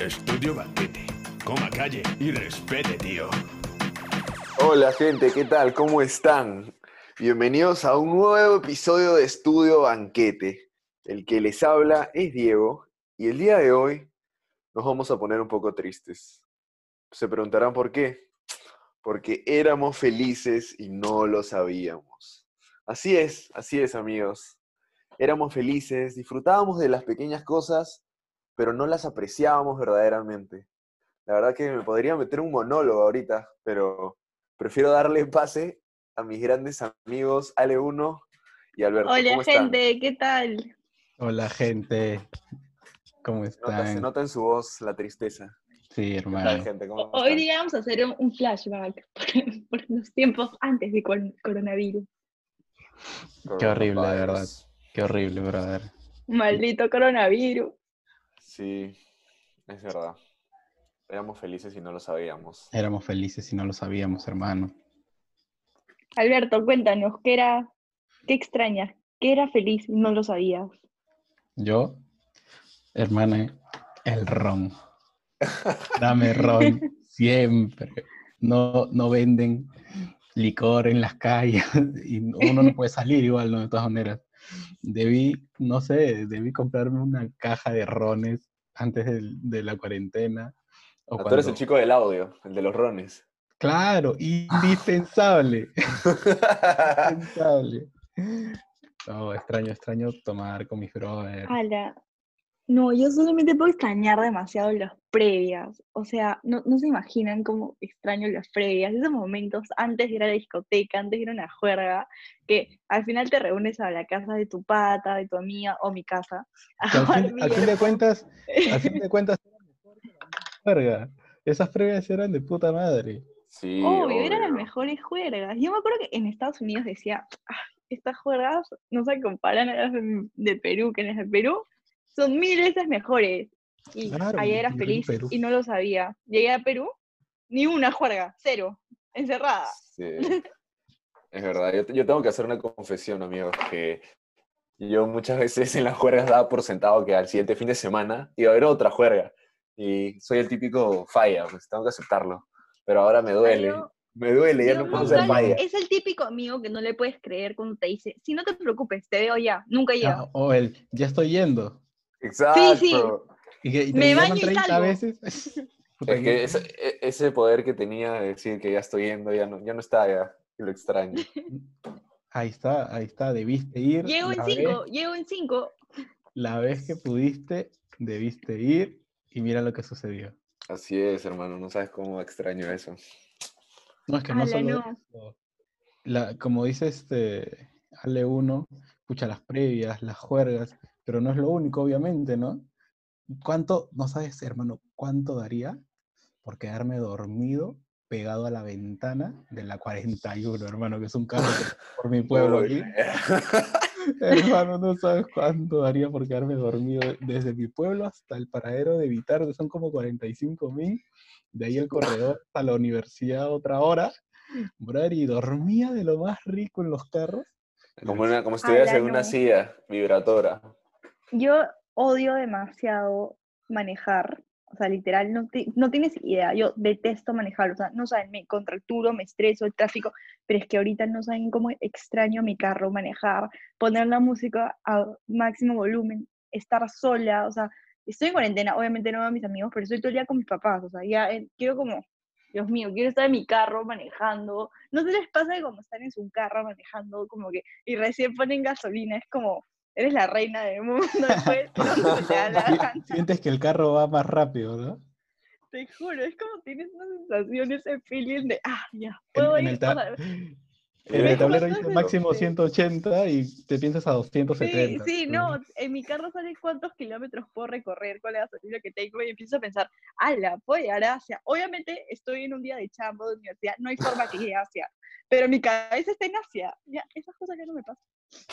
Estudio Banquete. Coma calle y respete, tío. Hola gente, ¿qué tal? ¿Cómo están? Bienvenidos a un nuevo episodio de Estudio Banquete. El que les habla es Diego y el día de hoy nos vamos a poner un poco tristes. Se preguntarán por qué. Porque éramos felices y no lo sabíamos. Así es, así es amigos. Éramos felices, disfrutábamos de las pequeñas cosas, pero no las apreciábamos verdaderamente. La verdad que me podría meter un monólogo ahorita, pero prefiero darle pase a mis grandes amigos Ale1 y Alberto. Hola ¿Cómo están? gente, ¿qué tal? Hola gente, ¿cómo Se nota, se están? nota en su voz la tristeza. Sí, ¿Qué tal, hermano. gente? ¿Cómo Hoy están? día vamos a hacer un, flashback por, por los tiempos antes de cor- coronavirus. Qué horrible, de verdad. Qué horrible, brother. Maldito coronavirus. Sí, es verdad. Éramos felices y no lo sabíamos. Éramos felices y no lo sabíamos, hermano. Alberto, cuéntanos, ¿qué era, qué extrañas? ¿Qué era feliz y no lo sabías? Yo, hermano, el ron. Dame ron siempre. No, no venden licor en las calles y uno no puede salir igual, ¿no? De todas maneras. Debí, no sé, debí comprarme una caja de rones antes de la cuarentena. o Ah, Tú eres el chico del audio, el de los rones. Claro, indispensable. indispensable. No, extraño, extraño tomar con mis brothers. Ala. No, yo solamente puedo extrañar demasiado las previas. O sea, no, no se imaginan cómo extraño las previas. Esos momentos antes de ir a la discoteca, antes de ir a una juerga, que al final te reúnes a la casa de tu pata, de tu amiga o mi casa. a fin, de cuentas, al fin de cuentas juerga. Esas previas eran de puta madre. Sí, Obvio, eran las mejores juergas. Yo me acuerdo que en Estados Unidos decía, "Ah, estas juergas no se comparan a las de Perú, que las de Perú son mil veces mejores. Y Claro, allá era feliz Perú. y no lo sabía. Llegué a Perú, ni una juerga, cero, encerrada. Sí, es verdad. Yo, yo tengo que hacer una confesión, amigos, que yo muchas veces en las juergas daba por sentado que al siguiente fin de semana iba a haber otra juerga. Y soy el típico falla, pues tengo que aceptarlo. Pero ahora me duele. yo- Me duele, ya no puedo ser falla. es el típico amigo que no le puedes creer cuando te dice, si no te preocupes, te veo ya, nunca llega. Ah, O el, ya estoy yendo. Exacto. sí. Y que y te Me baño y 30 salgo. veces. Es que ese, e- ese poder que tenía de decir que ya estoy yendo, ya no, ya no está, ya. Y lo extraño. Ahí está, ahí está. Debiste ir. Llego en cinco, vez- llego en cinco. la vez que pudiste, debiste ir y mira lo que sucedió. Así es, hermano. No sabes cómo extraño eso. No, es que no solo no. eso. La, como dice este Ale 1, escucha las previas, las juergas, pero no es lo único, obviamente, ¿no? ¿Cuánto, no sabes, hermano, cuánto daría por quedarme dormido pegado a la ventana de la 41, hermano, que es un carro por mi pueblo aquí? Hermano, no sabes cuánto daría por quedarme dormido desde mi pueblo hasta el paradero de Vitar, que son como 45 mil. De ahí el corredor hasta la universidad otra hora. Brother, y dormía de lo más rico en los carros. Como, una, como si estuvieras en una silla vibratora. Yo odio demasiado manejar. O sea, literal, no, ti- no tienes idea. Yo detesto manejar. O sea, no saben, me contracturo, me estreso, el tráfico. Pero es que ahorita no saben cómo extraño mi carro, manejar, poner la música a máximo volumen, estar sola. O sea, estoy en cuarentena. Obviamente no veo a mis amigos, pero estoy todo el día con mis papás. O sea, ya eh, quiero como, Dios mío, quiero estar en mi carro manejando. ¿No se les pasa que como están en su carro manejando, como que, y recién ponen gasolina? Es como, eres la reina del mundo después, no te da la. Sientes que el carro va más rápido, ¿no? Te juro, es como tienes una sensación, ese feeling de, ah, ya, puedo en ir. el, ta- en Mira, el tablero ¿cuánto dice es el- máximo sí. 180 y te piensas a Sí, 270. sí, no, en mi carro sale cuántos kilómetros puedo recorrer con la gasolina que tengo y empiezo a pensar, ala, puedo llegar a Asia. Obviamente estoy en un día de chambo de universidad, no hay forma que llegue a Asia, pero mi cabeza está en Asia. Ya, esas cosas ya no me pasan.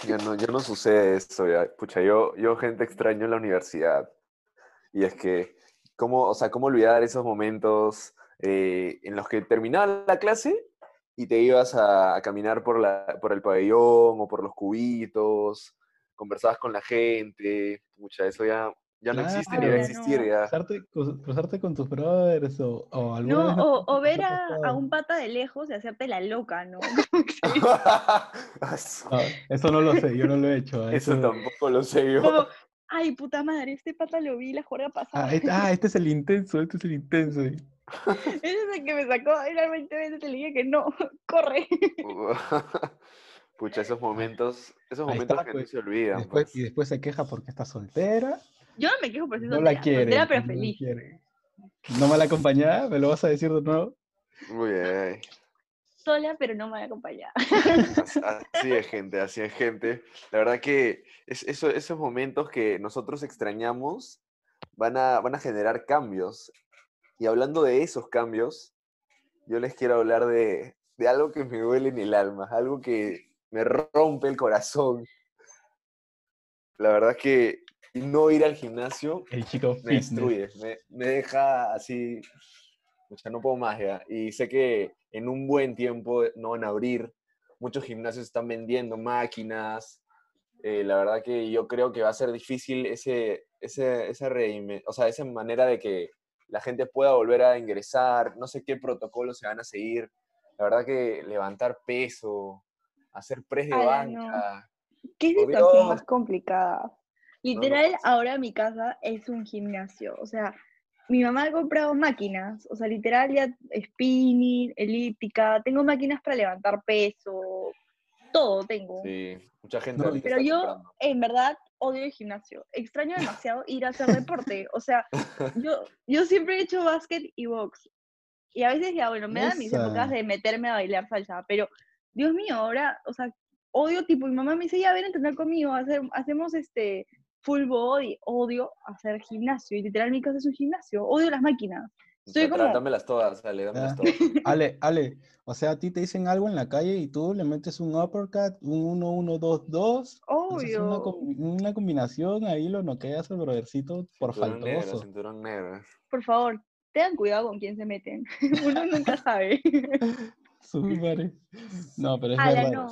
Ya no, ya no sucede eso, ya. Pucha, yo, yo gente extraño en la universidad. Y es que, ¿cómo, o sea, cómo olvidar esos momentos eh, en los que terminaba la clase y te ibas a, a caminar por, la, por el pabellón o por los cubitos, conversabas con la gente, pucha, eso ya Ya no existe ni va a existir no. ya. Cruzarte, cru- cruzarte con tus brothers o, o vez No, o, o ver a, a un pata de lejos y hacerte la loca, ¿no? No, eso no lo sé, yo no lo he hecho. a Eso eso- tampoco lo sé yo. Como, ay, puta madre, este pata lo vi la jornada pasada. Ah, este, ah, este es el intenso, este es el intenso. Ese es el que me sacó, era 20 veces te le dije que no, corre. Pucha, esos momentos, esos momentos está, que pues. no se olvidan. Después, pues. y después se queja porque está soltera. Yo no me quejo por ser No la quiere. soltera pero no la feliz. quiere. No me la acompañaba, ¿me lo vas a decir de nuevo? Uy, ay, Sola pero no me voy a acompañar. Así, es, gente, así es, gente. La verdad que es, eso, esos momentos que nosotros extrañamos van a, van a generar cambios. Y hablando de esos cambios, yo les quiero hablar de, de algo que me duele en el alma, algo que me rompe el corazón. La verdad que no ir al gimnasio El chico me fitness. destruye, me, me deja así, o sea, no puedo más ya. Y sé que en un buen tiempo no van a abrir, muchos gimnasios están vendiendo máquinas, eh, la verdad que yo creo que va a ser difícil ese, ese, esa, reime- o sea, esa manera de que la gente pueda volver a ingresar, no sé qué protocolos se van a seguir, la verdad que levantar peso, hacer press de no. banca, Qué Por situación más complicada. No Literal, pasa. ahora mi casa es un gimnasio. O sea, mi mamá ha comprado máquinas. O sea, literal, ya spinning, elíptica. Tengo máquinas para levantar peso. Todo tengo. sí, mucha gente No, Pero yo, comprando. en verdad, odio el gimnasio. Extraño demasiado ir a hacer deporte. O sea, yo, yo siempre he hecho básquet y box. Y a veces ya, bueno, me dan mis épocas de meterme a bailar salsa. Pero, Dios mío, ahora, o sea, odio, tipo, mi mamá me dice, ya ven a entrenar conmigo, hacer, hacemos este full body. Odio hacer gimnasio. Y literal, mi casa es un gimnasio. Odio las máquinas. O sea, Estoy como- tra- dámelas todas, dale, dámelas Ah. todas. Ale, Ale, o sea, a ti te dicen algo en la calle y tú le metes un uppercut, un 1-1-2-2, haces una, Obvio. com- una combinación, ahí lo noqueas al brothercito por Cinturón negro, faltoso. cinturón negro. Por favor, tengan cuidado con quién se meten. Uno nunca sabe. Súper. No, pero es verdad. no.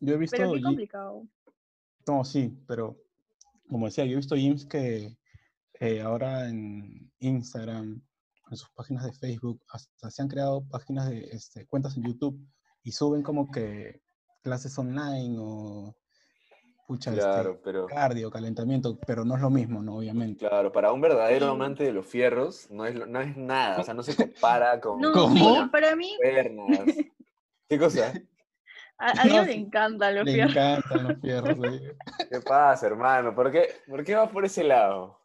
Yo he visto, Pero qué complicado. no, sí, pero como decía, yo he visto gyms que eh, ahora en Instagram, en sus páginas de Facebook, hasta se han creado páginas de este, cuentas en YouTube y suben como que clases online o pucha, este, Claro, pero cardio, calentamiento, pero no es lo mismo, ¿no? Obviamente. claro, para un verdadero amante de los fierros, no es, no es nada, o sea, no se compara con No, ¿Cómo? sí, para mí, piernas. ¿Qué cosa? A, a Dios No, le encantan los Le fierros. encantan los fierros. sí. ¿Qué pasa, hermano? ¿Por qué, ¿Por qué vas por ese lado?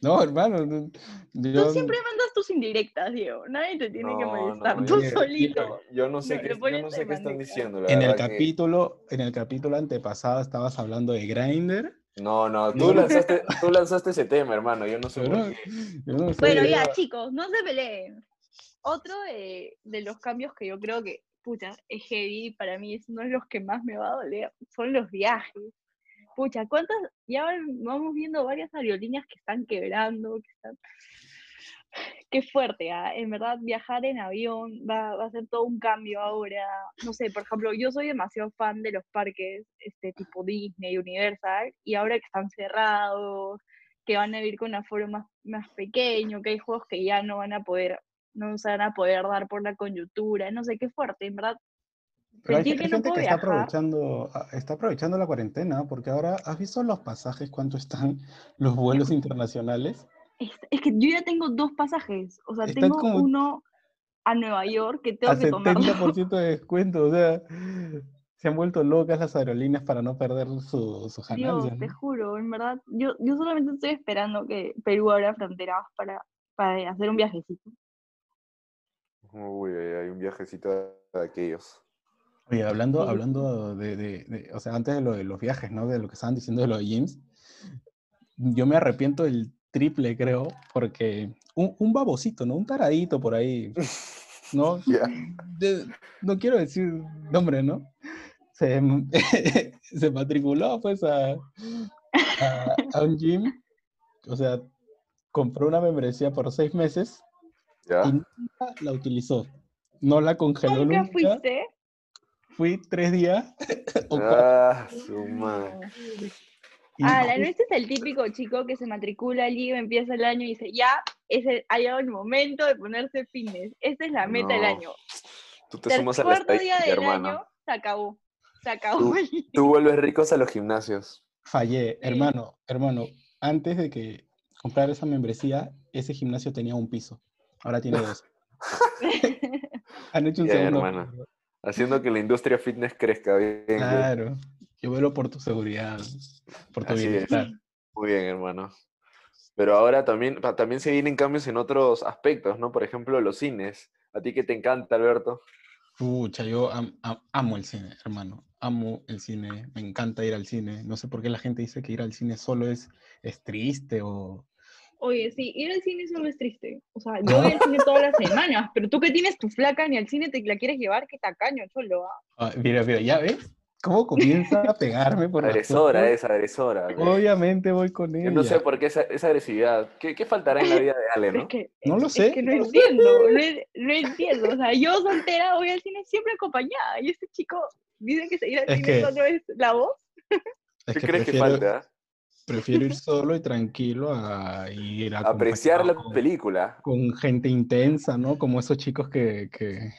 No, hermano, no, yo- Tú siempre mandas tus indirectas, Diego. Nadie te tiene que molestar. no, Tú solito. Yo no sé No, qué, le yo pones no de sé qué están diciendo, la en el que- capítulo, en el capítulo antepasado estabas hablando de Grindr. No, no, tú lanzaste, tú lanzaste ese tema, hermano, yo no sé Yo por no- qué. yo no sé. Bueno, ya, chicos, no se peleen. Otro de, de los cambios que yo creo que, pucha, es heavy, para mí es uno de los que más me va a doler, son los viajes. Pucha, ¿cuántas? Ya vamos viendo varias aerolíneas que están quebrando, que están... Qué fuerte, ¿ah? En verdad, viajar en avión va, va a ser todo un cambio ahora. No sé, por ejemplo, yo soy demasiado fan de los parques este tipo Disney, Universal, y ahora que están cerrados, que van a ir con aforo más, más pequeño, que hay juegos que ya no van a poder, no se van a poder dar por la coyuntura, no sé, qué fuerte, en verdad. Pero hay, hay que no gente puedo que está viajar. aprovechando, ah, está aprovechando la cuarentena, porque ahora, ¿has visto los pasajes cuánto están los vuelos internacionales? Es, es que yo ya tengo dos pasajes, o sea, Está tengo como- uno a Nueva York que tengo A que tomarlo. 70% de descuento, o sea, se han vuelto locas las aerolíneas para no perder su, sus Dios, ganancias. te ¿no? juro, en verdad, yo, yo solamente estoy esperando que Perú abra fronteras para, para hacer un viajecito. Uy, hay un viajecito de aquellos. Oye, hablando, hablando de, de- de- o sea, antes de lo de los viajes, ¿no? De lo que estaban diciendo de los gyms, yo me arrepiento el triple, creo, porque un, un babosito, ¿no? Un taradito por ahí, ¿no? Ya. De- no quiero decir nombre, ¿no? Se, se matriculó, pues, a, a, a un gym, o sea, compró una membresía por seis meses ¿Ya? y nunca la utilizó. No la congeló ¿Nunca nunca. fuiste? Fui tres días o. Ah, su madre. Y Ah, la este es el típico chico que se matricula al IVA, empieza el año y dice, ya, es el, ha llegado el momento de ponerse fines. Esta es la meta del año. Tú te El sumas a la cuarto día del hermano. año, se acabó. Se acabó Tú- el Tú vuelves ricos a los gimnasios. Fallé, Sí. hermano, hermano. Antes de que comprar esa membresía, ese gimnasio tenía un piso. Ahora tiene dos. Han hecho un Bien, segundo. Haciendo que la industria fitness crezca bien. Claro. Yo velo por tu seguridad, por tu Así es. bienestar. Muy bien, hermano. Pero ahora también, también se vienen cambios en otros aspectos, ¿no? Por ejemplo, los cines. ¿A ti qué te encanta, Alberto? Pucha, yo am- am- amo el cine, hermano. Amo el cine. Me encanta ir al cine. No sé por qué la gente dice que ir al cine solo es, es triste o. Oye, sí, ir al cine solo es triste. O sea, yo voy al cine todas las semanas, pero tú que tienes tu flaca ni al cine te la quieres llevar, qué tacaño, cholo. ¿ah? Ah, mira, mira, ¿ya ves? ¿Cómo comienza a pegarme por Agresora es, agresora. Obviamente voy con ella. Yo no sé por qué esa, esa agresividad. ¿Qué, qué faltará en la vida de Ale, no? Es que, No lo es sé. que no entiendo, no, en- no entiendo. O sea, yo soltera voy al cine siempre acompañada. Y este chico dice que ir al Es cine que- solo es la voz. Es ¿Qué que crees que falta? Prefiero ir solo y tranquilo a ir a Apreciar la con, película. con gente intensa, ¿no? Como esos chicos que, que,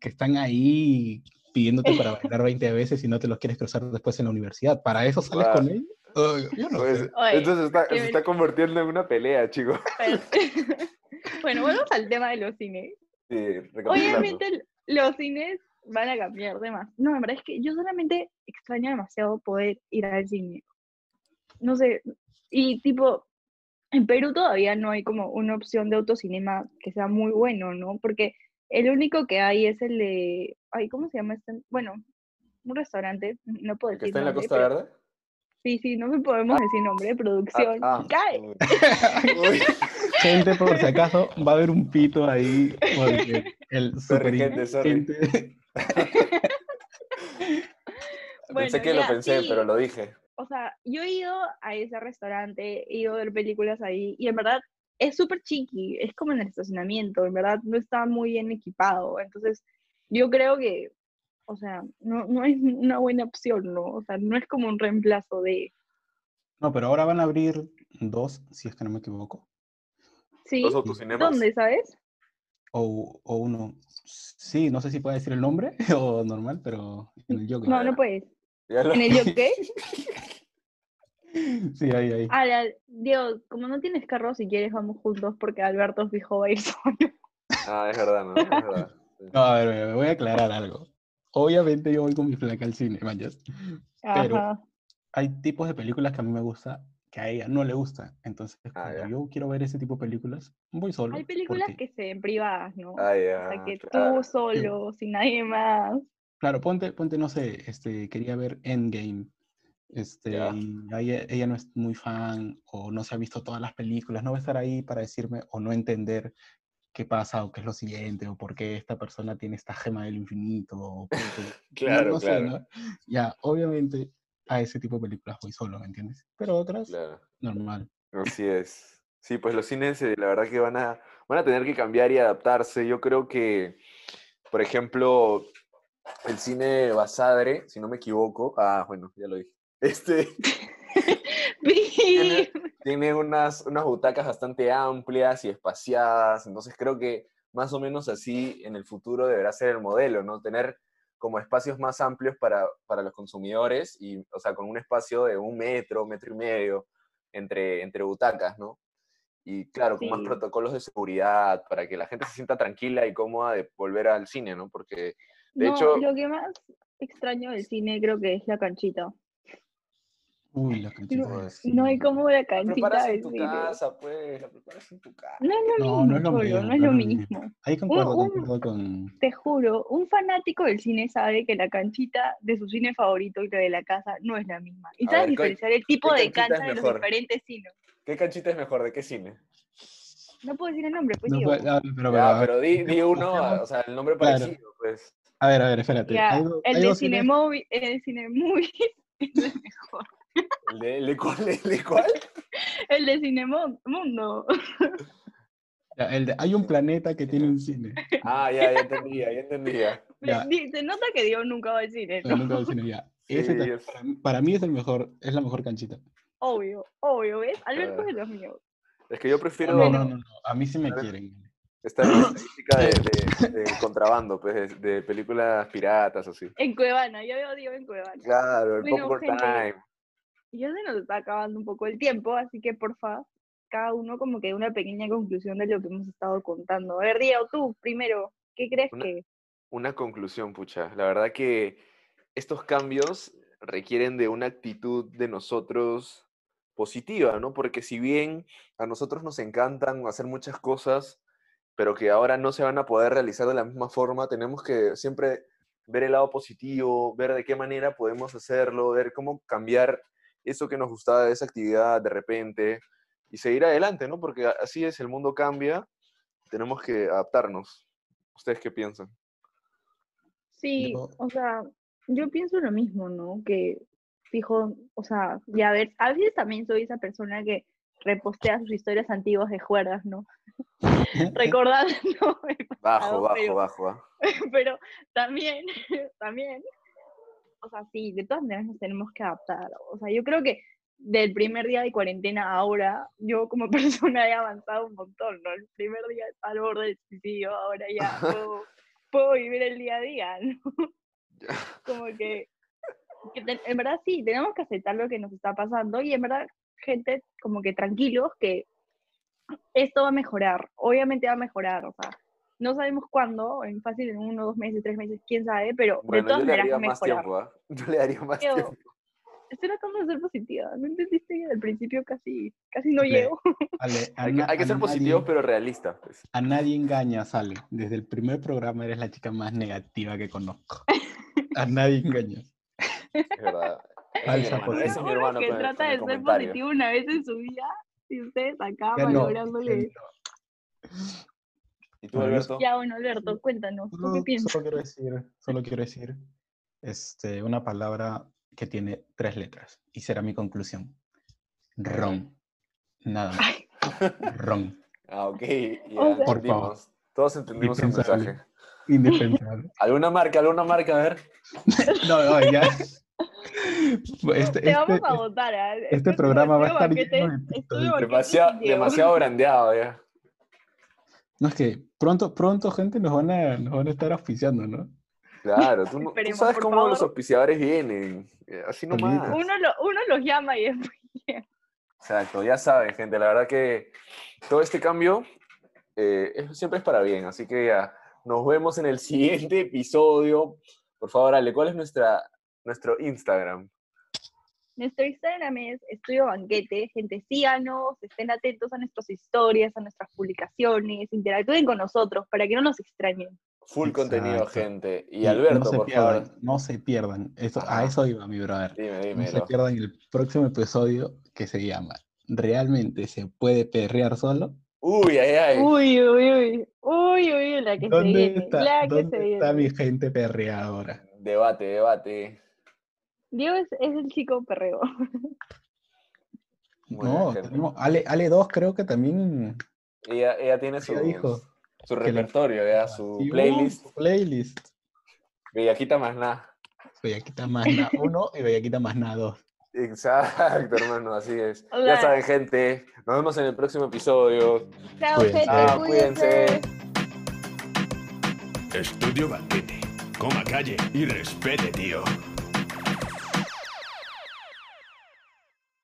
que están ahí pidiéndote para bailar 20 veces y no te los quieres cruzar después en la universidad. ¿Para eso sales con ellos? Yo no Pues, sé. Oye, esto se está, se está convirtiendo en una pelea, chicos. Pero- bueno, volvemos al tema de los cines. Sí. Obviamente los cines van a cambiar de más. No, en verdad es que yo solamente extraño demasiado poder ir al cine. No sé, y tipo, en Perú todavía no hay como una opción de autocinema que sea muy bueno, ¿no? Porque el único que hay es el de, ay, ¿cómo se llama este? Bueno, un restaurante, no puedo ¿El decir que está en la Costa pero- Verde? Sí, sí, no me podemos decir nombre, producción. Ah, ¡Cae! uy. Uy, Gente, por si acaso, va a haber un pito ahí porque el super gente, sorry. inteligente- pensé Bueno, que lo ya, pensé, sí. pero lo dije. O sea, yo he ido a ese restaurante, he ido a ver películas ahí, y en verdad es súper chiqui, es como en el estacionamiento, en verdad no está muy bien equipado, entonces yo creo que, o sea, no, no es una buena opción, ¿no? O sea, no es como un reemplazo de, No, pero ahora van a abrir dos, si es que no me equivoco. ¿sí? Dos autocinemas. ¿Dónde, sabes? O, o uno. Sí, no sé si puede decir el nombre o normal, pero en el Joker. No, no puedes. Ya lo- ¿En el Jockey? Sí, ahí, ahí. Ah, la- Diego, como no tienes carro, si quieres vamos juntos, porque Alberto fijo va a ir solo. Ah, es verdad, ¿no? Es verdad. Sí. No, a ver, me voy a aclarar algo. Obviamente yo voy con mi flaca al cine, manches. Pero- Ajá. Hay tipos de películas que a mí me gusta que a ella no le gusta. Entonces, Ah, cuando ya. yo quiero ver ese tipo de películas, voy solo. Hay películas porque, que se ven privadas, ¿no? Ah, O ya, sea, que claro. tú solo, sin nadie más. Claro, ponte, ponte, no sé, este, quería ver Endgame. Este, Ya. y a ella, ella no es muy fan o no se ha visto todas las películas, no va a estar ahí para decirme o no entender qué pasa o qué es lo siguiente o por qué esta persona tiene esta gema del infinito o por qué- no- Claro, no sé, claro. ¿no? Ya, obviamente a ese tipo de películas voy solo, ¿me entiendes? Pero otras, Claro. normal. Así es. Sí, pues los cines, eh, la verdad que van a, van a tener que cambiar y adaptarse. Yo creo que, por ejemplo, el cine Basadre, si no me equivoco, ah, bueno, ya lo dije. Este tiene, tiene unas, unas butacas bastante amplias y espaciadas, entonces creo que más o menos así en el futuro deberá ser el modelo, ¿no? Tener como espacios más amplios para, para los consumidores y, o sea, con un espacio de un metro, metro y medio entre, entre butacas, ¿no? Y claro, con más protocolos de seguridad para que la gente se sienta tranquila y cómoda de volver al cine, ¿no? Porque, de no, hecho, lo que más extraño del cine creo que es la canchita. Uy, la canchita No, No hay como la la canchita preparas del en tu cine. casa, pues, la preparas en tu casa. No es lo No, mismo, no es lo mismo. no es lo mismo. Ahí concuerdo, un- concuerdo con... Te juro, un fanático del cine sabe que la canchita de su cine favorito y la de la casa no es la misma. Y ¿cuál- diferenciar el tipo de cancha de los diferentes cines. ¿Qué canchita es mejor? ¿De qué cine? No puedo decir el nombre, pues No digo. puede- ah, pero, Ya, pero- di, di uno, o sea, el nombre Claro. parecido, pues. A ver, a ver, espérate. Ya, Hay el hay de Cinemovie, el Cinemovies es el mejor. ¿El de, el de cuál? ¿El de cuál? El de Cinemundo. ya, el de- hay un planeta que tiene un cine. Ah, ya, ya entendía, ya entendía. Ya. Se nota que Dios nunca va al cine, No, nunca voy al cine, ya. Ese Sí, también es- para, mí- para mí es el mejor, es la mejor canchita. Obvio, obvio, ¿ves? Alberto Ah. es de los míos. Es que yo No, prefiero no, no, no, no, A mí sí me quieren. Estar en la estadística de, de- de contrabando, pues, de, de películas piratas, así. En Cuevana, yo veo Diego en Cuevana. Claro, el Bueno, Popcorn Time. Ya se nos está acabando un poco el tiempo, así que porfa, cada uno como que una pequeña conclusión de lo que hemos estado contando. A ver, Diego, tú primero, ¿qué crees Una- que? Una conclusión, pucha. La verdad que estos cambios requieren de una actitud de nosotros positiva, ¿no? Porque si bien a nosotros nos encantan hacer muchas cosas, pero que ahora no se van a poder realizar de la misma forma, tenemos que siempre ver el lado positivo, ver de qué manera podemos hacerlo, ver cómo cambiar eso que nos gustaba de esa actividad de repente y seguir adelante, ¿no? Porque así es, el mundo cambia, tenemos que adaptarnos. ¿Ustedes qué piensan? Sí, o sea, yo pienso lo mismo, ¿no? Que fijo, o sea, ya a ver, a veces también soy esa persona que repostea sus historias antiguas de juergas, ¿no? Recordando Bajo, pasado, bajo, pero- bajo. ¿ah? pero también, también, o sea, sí, de todas maneras nos tenemos que adaptar. O sea, yo creo que del primer día de cuarentena a ahora, yo como persona he avanzado un montón, ¿no? El primer día al borde del suicidio, ahora ya puedo, puedo vivir el día a día, ¿no? Como que, que te- en verdad sí, tenemos que aceptar lo que nos está pasando y en verdad, gente, como que tranquilos que esto va a mejorar, obviamente va a mejorar, o sea, no sabemos cuándo, en fácil en uno, dos meses, tres meses, quién sabe, pero de Bueno, todas yo le maneras daría más mejorar. tiempo, ¿ah? Yo le daría más Pero- tiempo. Estoy tratando de ser positiva, ¿no entendiste que al principio casi, casi no Le- llego? Ale, Hay que, hay que ser positivos, nadie- pero realistas. Pues. A nadie engaña, Sale. Desde el primer programa eres la chica más negativa que conozco. A nadie engañas. Es verdad. Alza, Ese por es mi hermano, ese es mi hermano uno que con trata con de ser comentario. positivo una vez en su vida y ustedes acá valorándole. ya ¿Y tú, Alberto? Ya, bueno, Alberto, cuéntanos, ¿tú qué Solo, piensas? solo quiero decir, solo quiero decir este, una palabra que tiene tres letras y será mi conclusión. Ron. Nada más. Ron. Ah, ok. Ya O sea- Por entendimos. Todos entendimos el Indispensable. mensaje. Indispensable. ¿Alguna marca? ¿Alguna marca? A ver. No, no, ya. Este, Te vamos este- a votar. ¿ah? este programa va a estar banquete- lleno de pitos, Demasiado, demasiado brandeado ya. No, es que pronto, pronto, gente, nos van a, nos van a estar auspiciando, ¿no? Claro, tú, no- tú sabes cómo los auspiciadores vienen. eh, Así nomás. Uno, lo- uno los llama y después. Exacto, ya saben, gente. La verdad que todo este cambio eh, es- siempre es para bien. Así que ya, nos vemos en el siguiente episodio. Por favor, Ale, ¿cuál es nuestra, nuestro Instagram? Nuestro Instagram es Estudio Banquete. Gente, síganos, estén atentos a nuestras historias, a nuestras publicaciones, interactúen con nosotros para que no nos extrañen. Full contenido, gente. Y, Y Alberto, no se por pierdan, favor. no se pierdan. Eso, a eso iba mi brother. Dime, No se pierdan el próximo episodio que se llama ¿Realmente se puede perrear solo? Uy, ay, ay. Uy, uy, uy. Uy, uy, la que se ¿Dónde viene. está, la que se ¿dónde está viene. mi gente perreadora? Debate, debate. Diego es, es el chico perreo. Muy No, tenemos Ale, Ale 2 creo que también Ella, ella tiene su, dijo repertorio, ya, su Sí, uh, playlist. su playlist. Bellaquita más nada. Bellaquita más nada 1 y Bellaquita más nada 2. Exacto, hermano, así es. Hola. Ya saben, gente. Nos vemos en el próximo episodio. Chao, Cuídense. gente, Ah, cuídense. cuídense. Estudio Banquete. Coma calle y respete, tío.